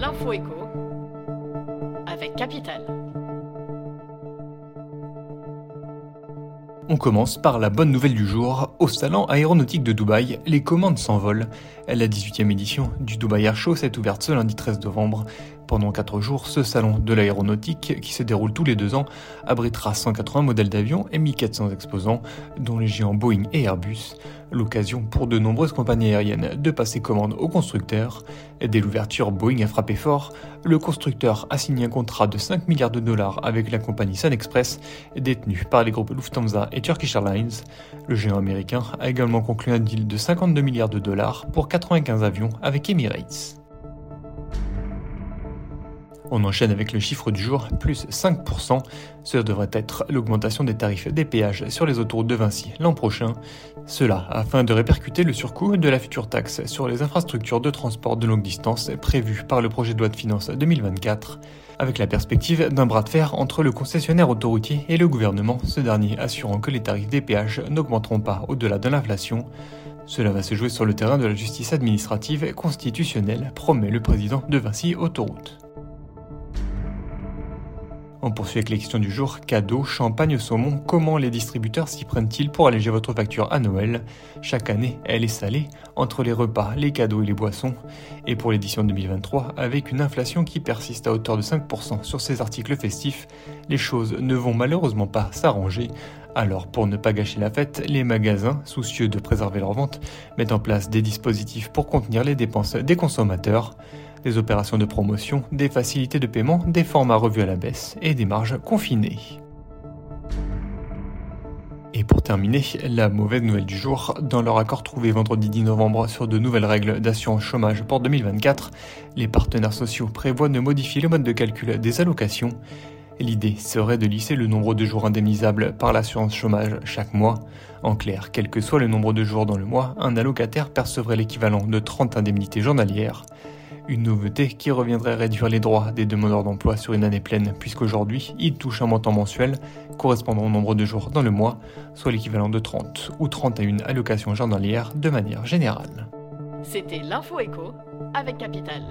L'info écho avec Capital. On commence par la bonne nouvelle du jour. Au salon aéronautique de Dubaï, les commandes s'envolent. La 18e édition du Dubai Air Show s'est ouverte ce lundi 13 novembre. Pendant 4 jours, ce salon de l'aéronautique, qui se déroule tous les deux ans, abritera 180 modèles d'avions et 1400 exposants, dont les géants Boeing et Airbus. L'occasion pour de nombreuses compagnies aériennes de passer commande aux constructeurs. Dès l'ouverture, Boeing a frappé fort. Le constructeur a signé un contrat de 5 milliards de dollars avec la compagnie Sun Express, détenue par les groupes Lufthansa et Turkish Airlines. Le géant américain a également conclu un deal de 52 milliards de dollars pour 95 avions avec Emirates. On enchaîne avec le chiffre du jour, plus 5%. Ce devrait être l'augmentation des tarifs des péages sur les autoroutes de Vinci l'an prochain. Cela afin de répercuter le surcoût de la future taxe sur les infrastructures de transport de longue distance prévu par le projet de loi de finances 2024, avec la perspective d'un bras de fer entre le concessionnaire autoroutier et le gouvernement, ce dernier assurant que les tarifs des péages n'augmenteront pas au-delà de l'inflation. Cela va se jouer sur le terrain de la justice administrative constitutionnelle, promet le président de Vinci Autoroute. On poursuit avec les questions du jour. Cadeaux, champagne, saumon, comment les distributeurs s'y prennent-ils pour alléger votre facture à Noël? Chaque année, elle est salée, entre les repas, les cadeaux et les boissons. Et pour l'édition 2023, avec une inflation qui persiste à hauteur de 5% sur ces articles festifs, les choses ne vont malheureusement pas s'arranger. Alors pour ne pas gâcher la fête, les magasins, soucieux de préserver leur vente, mettent en place des dispositifs pour contenir les dépenses des consommateurs des opérations de promotion, des facilités de paiement, des formats revus à la baisse et des marges confinées. Et pour terminer, la mauvaise nouvelle du jour, dans leur accord trouvé vendredi 10 novembre sur de nouvelles règles d'assurance chômage pour 2024, les partenaires sociaux prévoient de modifier le mode de calcul des allocations. L'idée serait de lisser le nombre de jours indemnisables par l'assurance chômage chaque mois. En clair, quel que soit le nombre de jours dans le mois, un allocataire percevrait l'équivalent de 30 indemnités journalières. Une nouveauté qui reviendrait réduire les droits des demandeurs d'emploi sur une année pleine, puisqu'aujourd'hui, ils touchent un montant mensuel correspondant au nombre de jours dans le mois, soit l'équivalent de 30 ou 31 allocations journalières de manière générale. C'était l'info écho avec Capital.